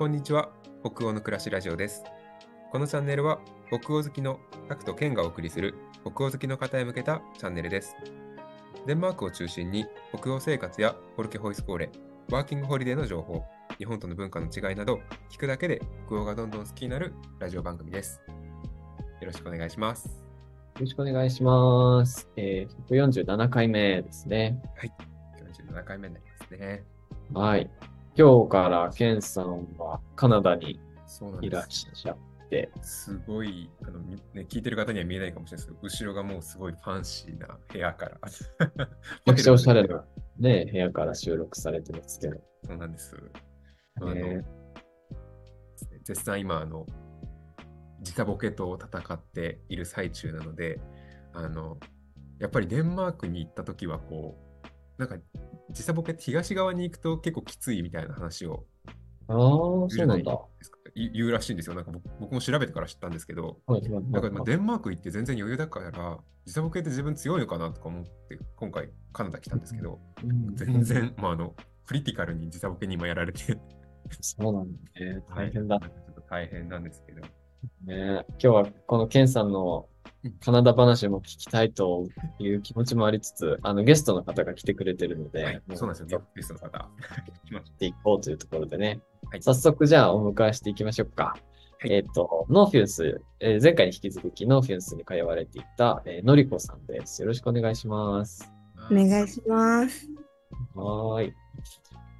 こんにちは。北欧の暮らしラジオです。このチャンネルは北欧好きのタクとケンがお送りする北欧好きの方へ向けたチャンネルです。デンマークを中心に北欧生活やホルケホイスコーレ、ワーキングホリデーの情報、日本との文化の違いなど聞くだけで北欧がどんどん好きになるラジオ番組です。よろしくお願いします。よろしくお願いします。えー、147回目ですね。47回目になりますね。はい。今日からケンさんはカナダにいらっ。しゃって、すごいあの、みね、聞いてる方には見えないかもしれないですけど、後ろがもうすごいファンシーな部屋から。めちゃくちゃおしゃれなね、部屋から収録されてますけど。そうなんです。あのね絶賛今あの、時差ボケと戦っている最中なので、あのやっぱりデンマークに行った時はこう、なんか時差ボケって東側に行くと結構きついみたいな話をああ、そうなんだ。言言うらしいんですよ。なんか僕僕も調べてから知ったんですけど、はいだからまあデンマーク行って全然余裕だから、時差ボケって自分強いのかなとか思って、今回カナダ来たんですけど、うん全然、まあ、あの、クリティカルに時差ボケに今やられて、そうなんだね。大変だはい。ちょっと大変なんですけど。ね。今日はこのケンさんのカナダ話も聞きたいという気持ちもありつつ、あのゲストの方が来てくれてるので、はい、もそうなんですよ、ゲストの方。来ましっていこうというところでね、はい早速じゃあお迎えしていきましょうか。はいえっ、と、ノーフュンス、えー前回に引き続きノーフュンスに通われていた、えーのりこさんです。よろしくお願いします。た。お願いします。はーい。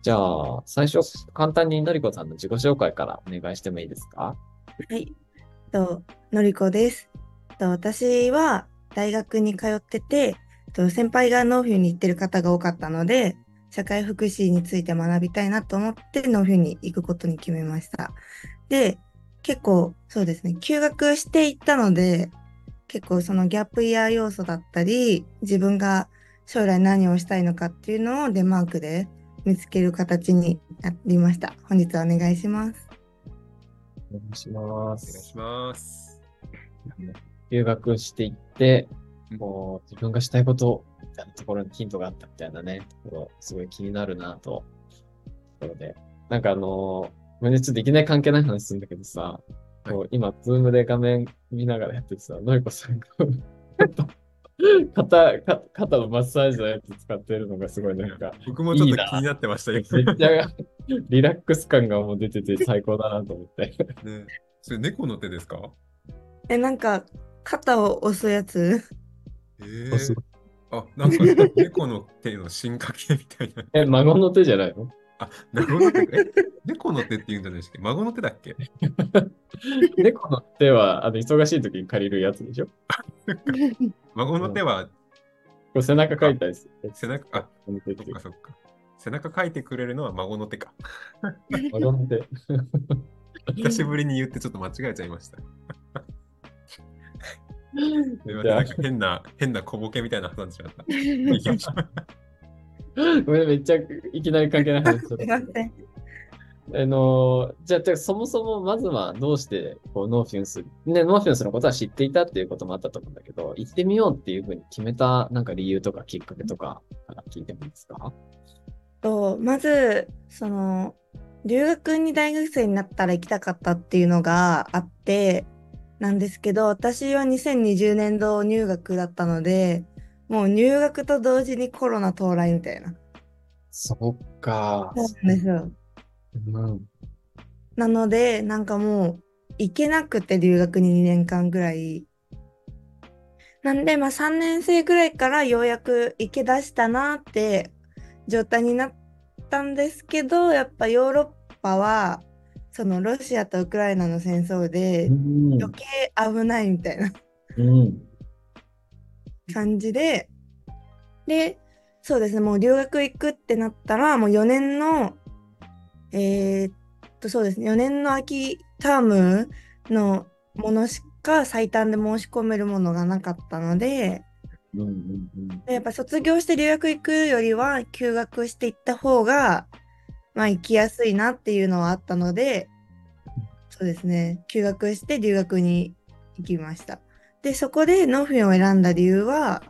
じゃあ、最初、簡単にのりこさんの自己紹介からお願いしてもいいですか？はい。と、のりこです。と、私は大学に通ってて、と先輩がノーフィーに行ってる方が多かったので、社会福祉について学びたいなと思ってノーフィーに行くことに決めました。で、結構そうですね、休学していったので、結構そのギャップイヤー要素だったり、自分が将来何をしたいのかっていうのをデンマークで見つける形になりました。本日はお願いします。お願いしまお願いすし。ます。留学していってうん、こう、自分がしたいことみたいなところにヒントがあったみたいなね、ところ、すごい気になるなと。ところで、なんかあのー、ごめんねちょっといきなり関係ない話するんだけどさ、こう今、ズームで画面見ながらやっててさ、のりこさんが 肩、か肩のマッサージのやつ使ってるのがすごいなんか、僕もちょっと気になってましたよ。めっちゃリラックス感がもう出てて最高だなと思って。ね、それ猫の手ですか？え、なんか、肩を押すやつえーあ、なんか猫の手の進化系みたいな。え、孫の手じゃないの？あ、孫の手え猫の手って言うんじゃないですか孫の手だっけ？猫の手は、あの、忙しい時に借りるやつでしょ？こ孫の手はれ背中書いたりする。背中、あ、そっかそっか。背中書いてくれるのは孫の手か。孫の手。久しぶりに言ってちょっと間違えちゃいました。なんか変な、変な小ボケみたいな挟んでしまった。行きましょうごめん、めっちゃいきなり関係ない話しちゃっすいません。た。あのーじゃあ、じゃあそもそもまずはどうしてこうノーフュンス、ね、ノーフュンスのことは知っていたっていうこともあったと思うんだけど、行ってみようっていうふうに決めたなんか理由とかきっかけとかから聞いてもいいですか？とまず、その、留学に大学生になったら行きたかったっていうのがあって、なんですけど、私は2020年度入学だったので、もう入学と同時にコロナ到来みたいな。そっか。そうなんですよ。うん。なので、なんかもう、行けなくて留学に2年間ぐらい。なんで、まあ3年生ぐらいからようやく行け出したなって状態になったんですけど、やっぱヨーロッパは、そのロシアとウクライナの戦争でうん余計危ないみたいなうん。感じで、で、そうですね、もう留学行くってなったら、もう4年の、えーっと、そうですね、4年の秋タームのものしか最短で申し込めるものがなかったので、うん。うん。でやっぱ卒業して留学行くよりは休学していった方が、まあ行きやすいなっていうのはあったので、そうですね、休学して留学に行きました。で、そこでノーフュンを選んだ理由は、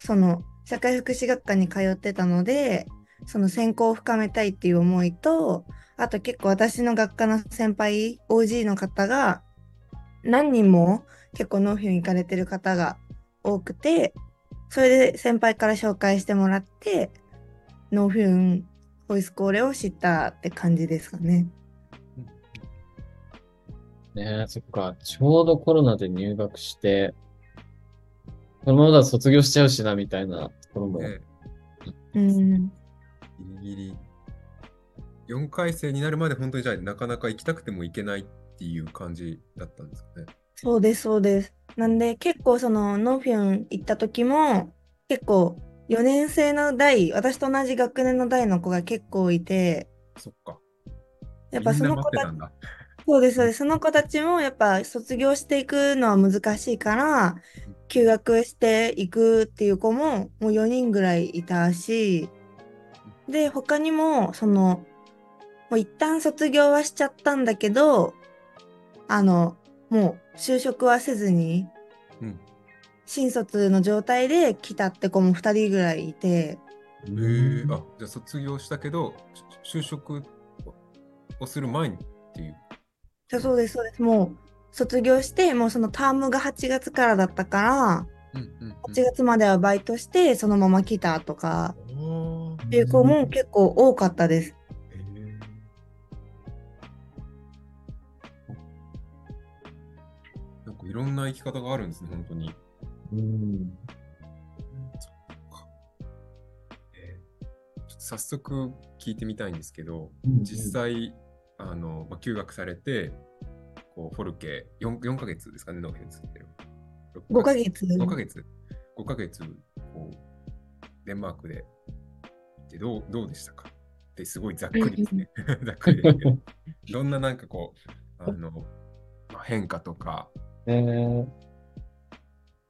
その社会福祉学科に通ってたので、その専攻を深めたいっていう思いと、あと結構私の学科の先輩、OG の方が何人も結構ノーフュン行かれてる方が多くて、それで先輩から紹介してもらって、ノーフュンスホイスコーレを知ったって感じですかね。ねえ、そっか。ちょうどコロナで入学して、このままだと卒業しちゃうしな、みたいなところも。ねうん。ギリギリ。4回生になるまで本当にじゃあなかなか行きたくても行けないっていう感じだったんですかね。そうです、そうです。なんで結構そのノーフィン行った時も結構4年生の代、私と同じ学年の代の子が結構いて、そっか。やっぱその子たち。そうです、そうです。その子たちもやっぱ卒業していくのは難しいから、休学していくっていう子ももう4人ぐらいいたし、で、他にも、その、もう一旦卒業はしちゃったんだけど、あの、もう就職はせずに、うん。新卒の状態で来たって子も2人ぐらいいて、へえあ、じゃあ卒業したけど、し就職をする前にっていう。そうそうです、そうです。もう卒業して、もうそのタームが8月からだったから、うんうん、うん。8月まではバイトして、そのまま来たとか、っていう子も結構多かったです。へえなんかいろんな生き方があるんですね、本当に。うん。えーちょっと早速聞いてみたいんですけど、実際、あのまあ、休学されて、こうフォルケ 4, 4ヶ月ですかね、ノーフェンスってる。5ヶ月。5ヶ月。5ヶ月、こう、デンマークで行ってどうどうでしたか？ってすごいざっくりですね。ざっくりですけど。どんななんかこう、あの、まあ、変化とか、えー、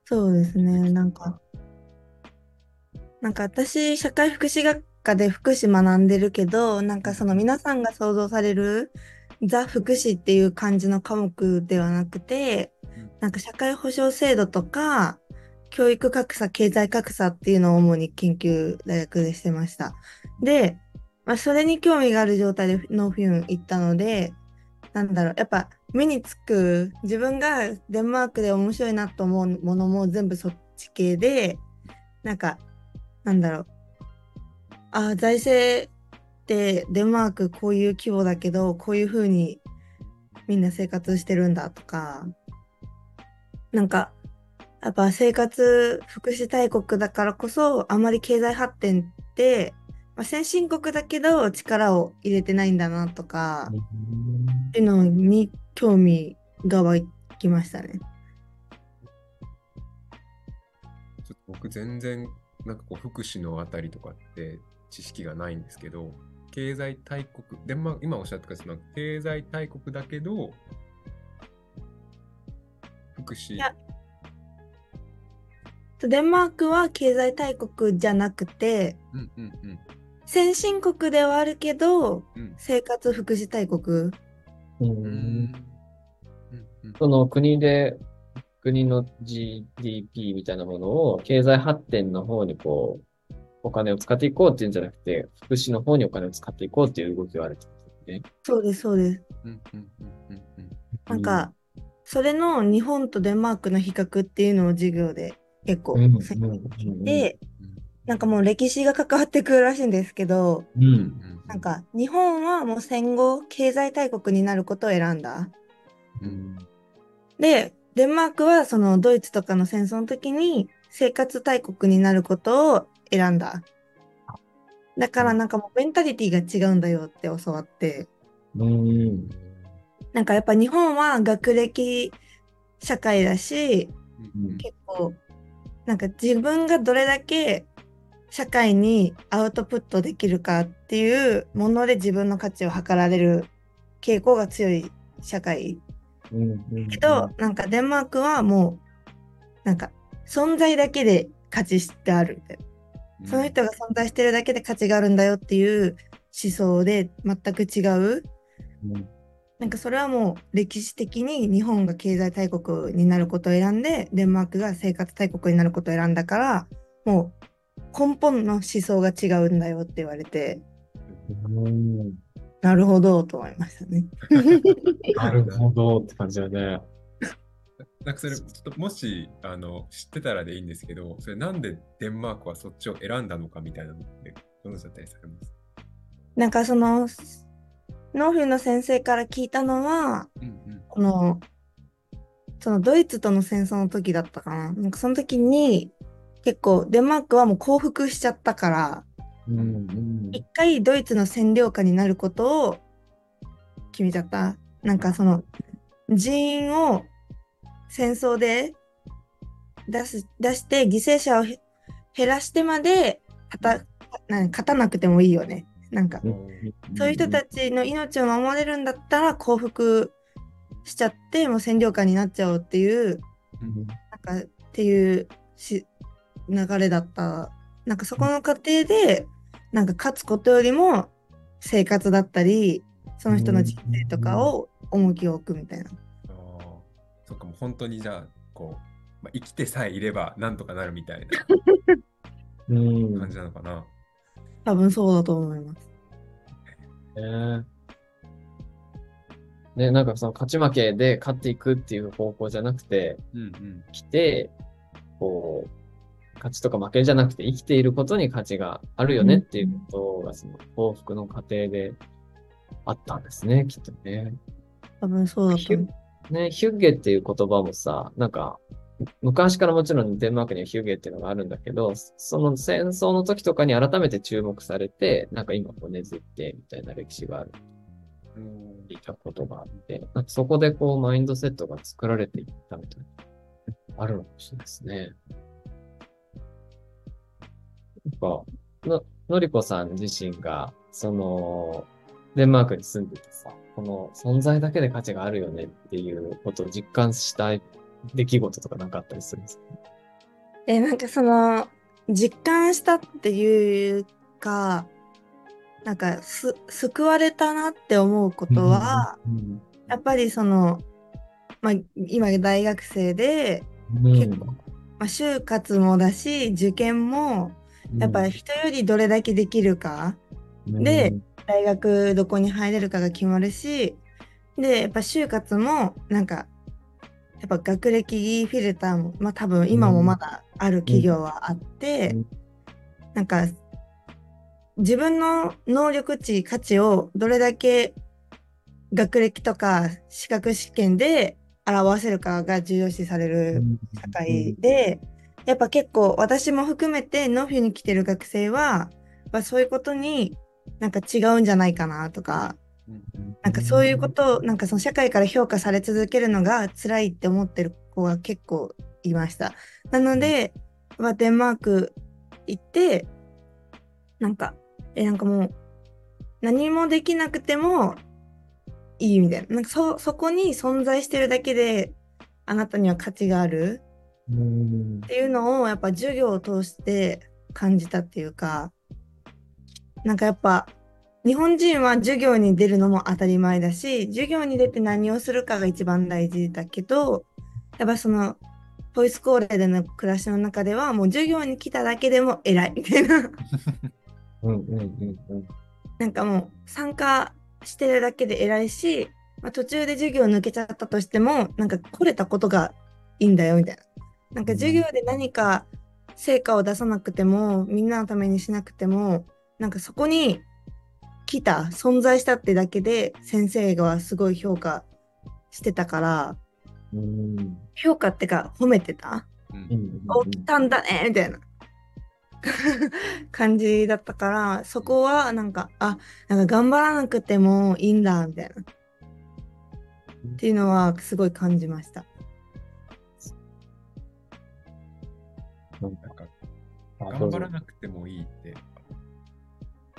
そうですね。なんか、なんか私、社会福祉学科で福祉学んでるけど、なんかその皆さんが想像されるザ・福祉っていう感じの科目ではなくて、なんか社会保障制度とか、教育格差、経済格差っていうのを主に研究大学でしてました。で、まあ、それに興味がある状態でノーフィン行ったので、なんだろう、やっぱ目につく自分がデンマークで面白いなと思うものも全部そっち系で、なんか、なんだろう、あ、財政ってデンマークこういう規模だけど、こういう風にみんな生活してるんだとか、なんか、やっぱ生活福祉大国だからこそ、あまり経済発展って、まあ、先進国だけど力を入れてないんだなとか、っていうのに興味が湧きましたね。ちょっと僕全然なんかこう福祉のあたりとかって知識がないんですけど、経済大国、デンマーク、今おっしゃったその経済大国だけど、福祉い、やデンマークは経済大国じゃなくて、うんうんうん先進国ではあるけど、うん生活福祉大国。ううんその国で、国の GDP みたいなものを経済発展の方にこう、お金を使っていこうっていうんじゃなくて、福祉の方にお金を使っていこうっていう動きがあるってことですね。そうです、そうです。うんうんうんうんうんなんか、それの日本とデンマークの比較っていうのを授業で結構うん先生に聞うんいて、うんなんかもう歴史が関わってくるらしいんですけど、う。うんんなんか日本はもう戦後経済大国になることを選んだ。うんで、デンマークはそのドイツとかの戦争の時に生活大国になることを選んだ。だからなんかもうメンタリティが違うんだよって教わって、うん。なんかやっぱ日本は学歴社会だし、うん結構なんか自分がどれだけ社会にアウトプットできるかっていうもので自分の価値を測られる傾向が強い社会。うん。けど、なんかデンマークはもうなんか存在だけで価値ってある。みたいなその人が存在してるだけで価値があるんだよっていう思想で全く違う。うん。なんかそれはもう歴史的に日本が経済大国になることを選んでデンマークが生活大国になることを選んだからもう根本の思想が違うんだよって言われてうんなるほどと思いましたね。なるほどって感じだね。なんかそれ、ちょっともしあの知ってたらでいいんですけど、それなんでデンマークはそっちを選んだのかみたいなのって、どのだったりされます？なんかその、ノーフィーの先生から聞いたのは、うんうん。この、そのドイツとの戦争の時だったかな。なんかその時に、結構デンマークはもう降伏しちゃったから、うんうん一回ドイツの占領下になることを決めちゃった？なんかその人員を戦争で出す出して犠牲者をへ減らしてまで勝たなくてもいいよね。なんかそういう人たちの命を守れるんだったら降伏しちゃってもう占領下になっちゃおうっていううんなんかっていうし流れだった。なんかそこの過程で、なんか勝つことよりも生活だったり、その人の人生とかを重きを置くみたいな。ああ、そっか、もう本当にじゃあ、こう、まあ、生きてさえいればなんとかなるみたいうんな感じなのかな。多分そうだと思います。ねね、なんかその勝ち負けで勝っていくっていう方向じゃなくて、うんうん。来て、こう、勝ちとか負けじゃなくて生きていることに価値があるよねっていうことが、その幸福の過程であったんですね、きっとね。多分そうだと思う。ね、ヒュッゲっていう言葉もさ、なんか、昔からもちろんデンマークにはヒュッゲっていうのがあるんだけど、その戦争の時とかに改めて注目されて、なんか今こう根付いてみたいな歴史がある。うんいたことがあって、なんかそこでこうマインドセットが作られていったみたいな、あるのかもしれないですね。なんか、の、のりこさん自身が、その、デンマークに住んでてさ、この存在だけで価値があるよねっていうことを実感した出来事とかなんかあったりするんですか？え、なんかその、実感したっていうか、なんかす、救われたなって思うことは、うん。やっぱりその、まあ、今大学生で、うん。結構まあ、就活もだし、受験も、やっぱり人よりどれだけできるか、で、大学どこに入れるかが決まるし、で、やっぱ就活も、なんか、やっぱ学歴フィルターも、まあ多分今もまだある企業はあって、うん。なんか、自分の能力値、価値をどれだけ学歴とか資格試験で表せるかが重要視される社会で、やっぱ結構私も含めてノフィに来てる学生は、まあ、そういうことになんか違うんじゃないかなとか、なんかそういうことを、なんかその社会から評価され続けるのが辛いって思ってる子が結構いました。なので、まあ、デンマーク行って、なんか、え、なんかもう、何もできなくてもいいみたいな。なんかそ、そこに存在してるだけで、あなたには価値があるっていうのを、やっぱ授業を通して感じたっていうか、なんかやっぱ、日本人は授業に出るのも当たり前だし、授業に出て何をするかが一番大事だけど、やっぱその、ボイスコーレでの暮らしの中では、もう授業に来ただけでも偉いみたいな。うんうんうんうんなんかもう参加してるだけで偉いし、まあ、途中で授業抜けちゃったとしても、なんか来れたことがいいんだよみたいな。なんか授業で何か成果を出さなくても、みんなのためにしなくても、なんかそこに来た、存在したってだけで先生がすごい評価してたから、うん。評価ってか褒めてた？うん。お、来たんだねみたいな。感じだったから、そこはなんか、あ、なんか頑張らなくてもいいんだ、みたいな。っていうのはすごい感じました。なんかあ頑張らなくてもいいって、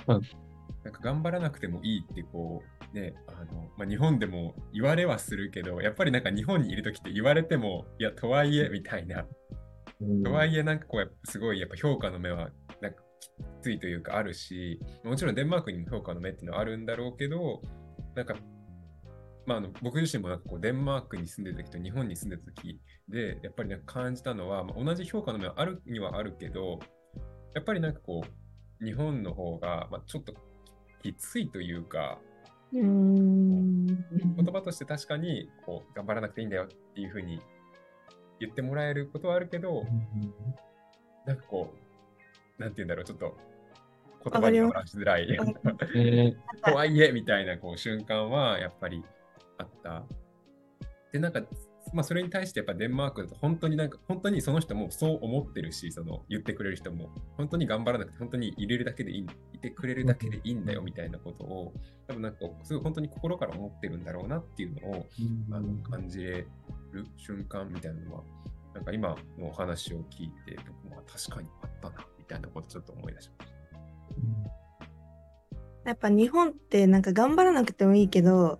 うん。なんか頑張らなくてもいいってこうねあの、まあ、日本でも言われはするけどやっぱりなんか日本にいる時って言われてもいやとはいえみたいな。とはいえなんかこうすごいやっぱ評価の目はなんかきついというかあるしもちろんデンマークにも評価の目っていうのはあるんだろうけどなんかまあ、あの僕自身もなんかこうデンマークに住んでた時と日本に住んでた時でやっぱりなんか感じたのは、まあ、同じ評価の目はあるにはあるけどやっぱりなんかこう日本の方が、まあ、ちょっときついというかう。言葉として確かにこう頑張らなくていいんだよっていうふうに言ってもらえることはあるけど、なんかこう、なんて言うんだろう、ちょっと言葉に表しづらい。とは いえみたいなこう瞬間はやっぱりあった。で、なんか、まあ、それに対してやっぱデンマークだと本当になんか本当にその人もそう思ってるしその言ってくれる人も本当に頑張らなくて本当に入れるだけでいいいてくれるだけでいいんだよみたいなことを多分なんかすごい本当に心から思ってるんだろうなっていうのをあの感じれる瞬間みたいなのはなんか今のお話を聞いて僕も確かにあったなみたいなことちょっと思い出しました。やっぱ日本ってなんか頑張らなくてもいいけど、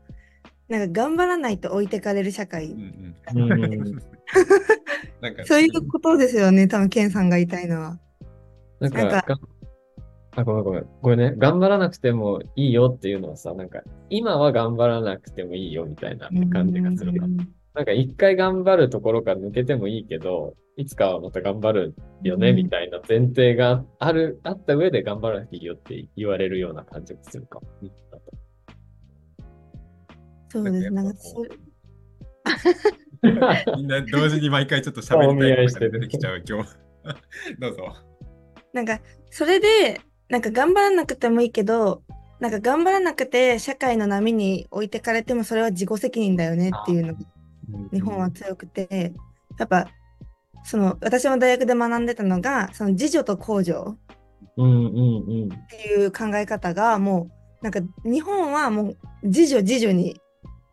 なんか頑張らないと置いてかれる社会。うんううんん なんかそういうことですよね、多分ケンさんが言いたいのは。なんか、なんかがあ、ごめんごめん。これね、頑張らなくてもいいよっていうのはさ、なんか、今は頑張らなくてもいいよみたいな感じがするな。なんか、一回頑張るところから抜けてもいいけど、いつかはまた頑張るよね、うんみたいな前提がある、あった上で頑張らなくていいよって言われるような感じがするかも。そうです。なんんかそ みんな同時に毎回ちょっと喋りたいことが出てきちゃう今日。どうぞ。なんかそれで、なんか頑張らなくてもいいけど、なんか頑張らなくて社会の波に置いてかれてもそれは自己責任だよねっていうのが日本は強くて、やっぱその私も大学で学んでたのがその自助と公助っうんうんうん。ていう考え方がもうなんか日本はもう自助自助に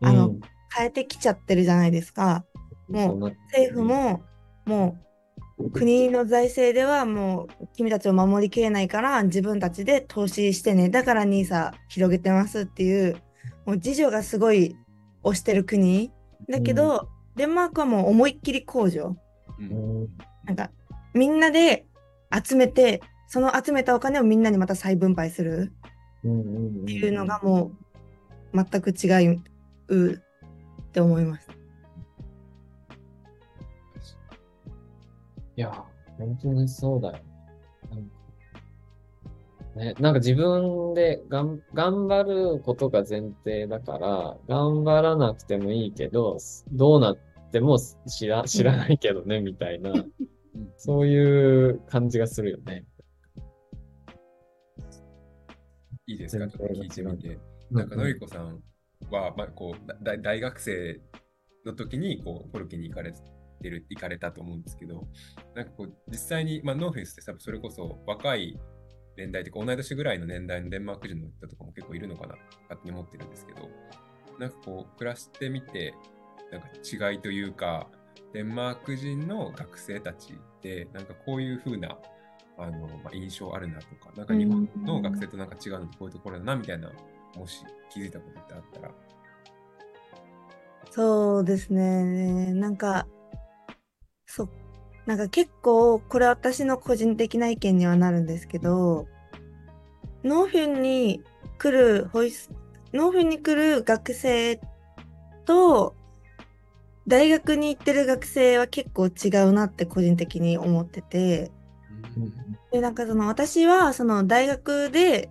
あのうん、変えてきちゃってるじゃないですか。もう政府ももう国の財政ではもう君たちを守りきれないから自分たちで投資してね。だから NISA 広げてますっていうもう自助がすごい推してる国。だけど、デンマークはもう思いっきり控除ううん。んなんかみんなで集めてその集めたお金をみんなにまた再分配する。うんうんうんっていうのがもう全く違うって思います。いや、本当にそうだよ。なんかね、なんか自分でがん頑張ることが前提だから、頑張らなくてもいいけど、どうなっても知ら知らないけどね、みたいな、そういう感じがするよね。いいですか、ちょっと聞いてみて。なんか、のりこさんは、まあ、こう大学生の時にこうコルキに行かれてる行かれたと思うんですけど、なんかこう実際に、まあ、ノーフュンスって多分それこそ若い年代というか、同い年ぐらいの年代のデンマーク人の人とかも結構いるのかな勝手に思ってるんですけど、なんかこう暮らしてみて、なんか違いというか、デンマーク人の学生たちって、なんかこういう風なあの、まあ、印象あるなとか、なんか日本の学生となんか違うのってこういうところだなみたいな、もし気づいたことってあったら。そうですね。なんか、そ、なんか結構、これは私の個人的な意見にはなるんですけど、ノーフィンに来る、ホイス、ノーフィンに来る学生と、大学に行ってる学生は結構違うなって個人的に思ってて、で、なんかその私はその大学で、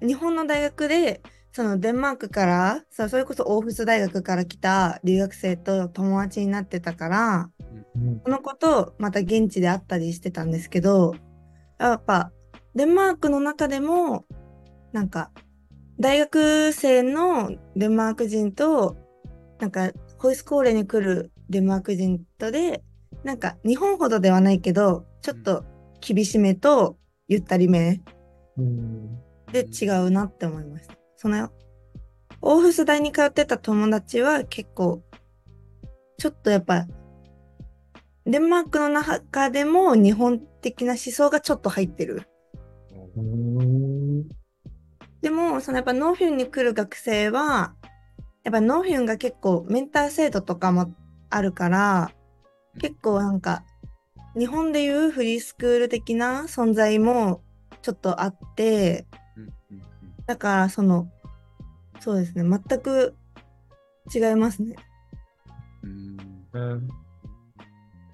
日本の大学で、そのデンマークから、それこそオーフス大学から来た留学生と友達になってたから、うん。その子とまた現地で会ったりしてたんですけど、やっぱデンマークの中でも、なんか大学生のデンマーク人と、なんかホイスコーレに来るデンマーク人とで、なんか日本ほどではないけど、ちょっと厳しめとゆったりめ。うんで違うなって思いました。そのオーフス大に通ってた友達は結構ちょっとやっぱデンマークの中でも日本的な思想がちょっと入ってる。でもそのやっぱノーフィンに来る学生はやっぱノーフィンが結構メンター制度とかもあるから結構なんか日本でいうフリースクール的な存在もちょっとあってだからそのそうですね全く違いますね。うんうん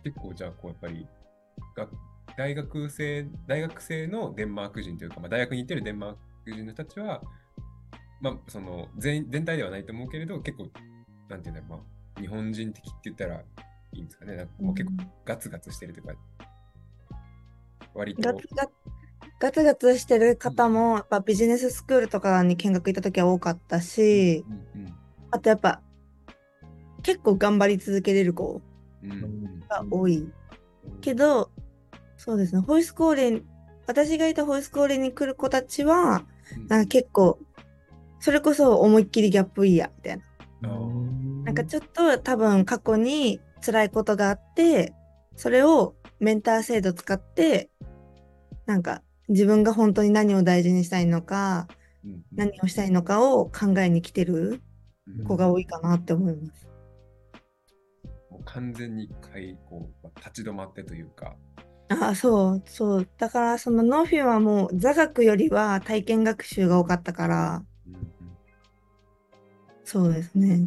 結構じゃあこうやっぱりが大学生大学生のデンマーク人というか、まあ、大学に行ってるデンマーク人の人たちはまあ、その全全体ではないと思うけれど、結構、なんていうんだろう、まあ、日本人的って言ったらいいんですかね。なんかもう結構ガツガツしてるというか、割と。ガツガツガツガツしてる方も、やっぱビジネススクールとかに見学行った時は多かったし、あとやっぱ結構頑張り続けれる子が多い。けど、そうですね、ホイスコーレン、私がいたホイスコーレンに来る子たちは、うん。なんか結構、それこそ思いっきりギャップイヤーみたいな。なんかちょっと多分過去に辛いことがあって、それをメンター制度使って、なんか自分が本当に何を大事にしたいのか、うんうん何をしたいのかを考えに来てるうん子が多いかなって思います。もう完全に一回こう、まあ立ち止まってというか、ああ、そう、そう。だからそのノーフィンはもう座学よりは体験学習が多かったから、うんうんそうですね。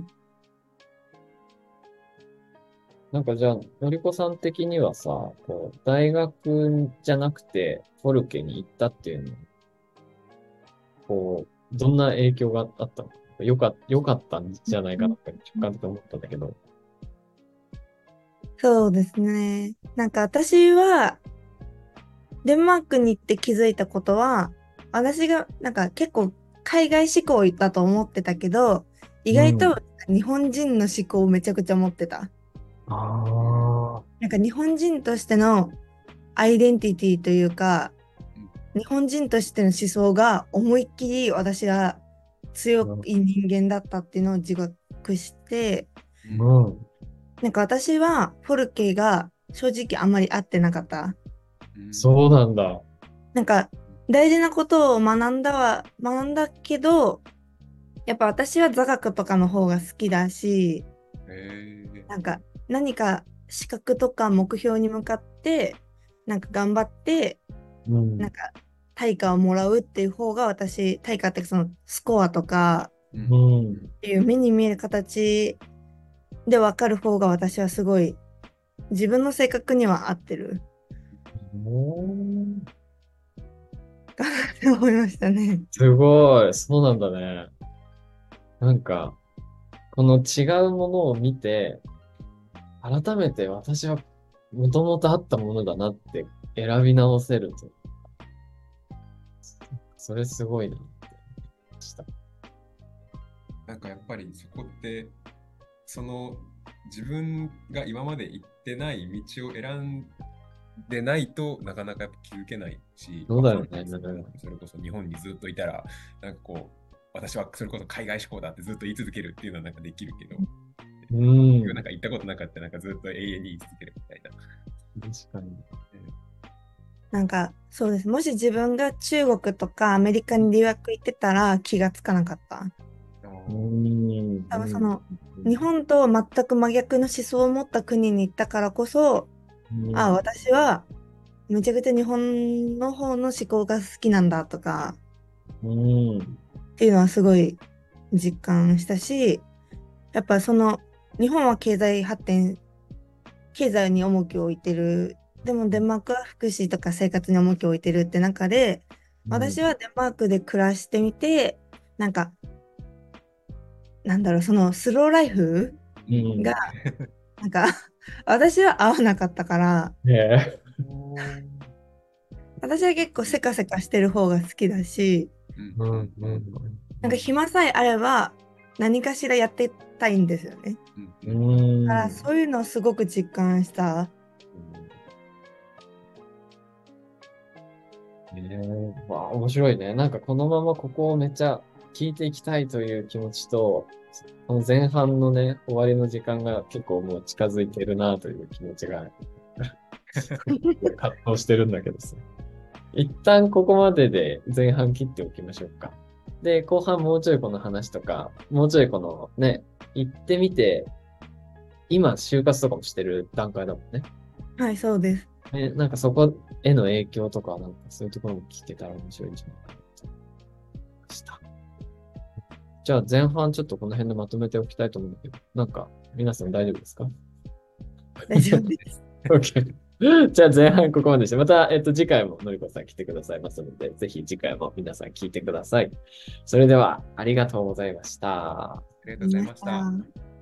なんかじゃあ、のりこさん的にはさ、こう、大学じゃなくて、フォルケに行ったっていうのは、こう、どんな影響があったの？よか、よかったんじゃないかなって直感的に思ったんだけど。そうですね。なんか私は、デンマークに行って気づいたことは、私がなんか結構海外志向だと思ってたけど、意外と日本人の思考をめちゃくちゃ持ってた。ああ。なんか日本人としてのアイデンティティというか、日本人としての思想が思いっきり私は強い人間だったっていうのを自覚して、うん。なんか私はフォルケが正直あんまり合ってなかった。うんそうなんだ。なんか大事なことを学んだは学んだけど、やっぱ私は座学とかの方が好きだし、なんか何か資格とか目標に向かって、なんか頑張って、うん。なんか対価をもらうっていう方が私、対価ってそのスコアとか。っていう目に見える形で分かる方が私はすごい自分の性格には合ってるかなって思いましたね。すごい。そうなんだね。なんか、この違うものを見て、改めて私はもともとあったものだなって選び直せると。それすごいなってした。なんかやっぱりそこって、その自分が今まで行ってない道を選んでないとなかなかやっぱ気づけないし、そうだよねそれこそ日本にずっといたら、なんかこう、私はそれこそ海外志向だってずっと言い続けるっていうのはなんかできるけど、うん。なんか行ったことなかったらなんかずっと永遠に言い続けるみたいな。確かに。なんかそうです。もし自分が中国とかアメリカに留学行ってたら気がつかなかった。うん。多分その日本と全く真逆の思想を持った国に行ったからこそ、うん、あ、私はめちゃくちゃ日本の方の思考が好きなんだとかうん。っていうのはすごい実感したし、やっぱその日本は経済発展、経済に重きを置いてる。でもデンマークは福祉とか生活に重きを置いてるって中で、私はデンマークで暮らしてみて、なんか、なんだろう、そのスローライフうん、が、なんか、私は合わなかったから、ね 私は結構せかせかしてる方が好きだし、ううん。ん。うん。なんか暇さえあれば何かしらやってたいんですよね。ううんん。だからそういうのをすごく実感した。ねえ、わあ、面白いね。なんかこのままここをめっちゃ聞いていきたいという気持ちと、この前半のね、終わりの時間が結構もう近づいてるなという気持ちが、葛藤してるんだけどさ。一旦ここまでで前半切っておきましょうか。で、後半もうちょいこの話とか、もうちょいこのね、行ってみて、今就活とかもしてる段階だもんね。はい、そうです。ね、なんかそこへの影響とか、なんかそういうところも聞けたら面白いんじゃないかなと思いました。じゃあ前半ちょっとこの辺でまとめておきたいと思うんだけど、なんか皆さん大丈夫ですか？大丈夫です。?OK。じゃあ前半ここまでして、また、えっと、次回ものりこさん来てくださいますので、ぜひ次回も皆さん聞いてください。それでは、ありがとうございました。ありがとうございました。ありがとうございました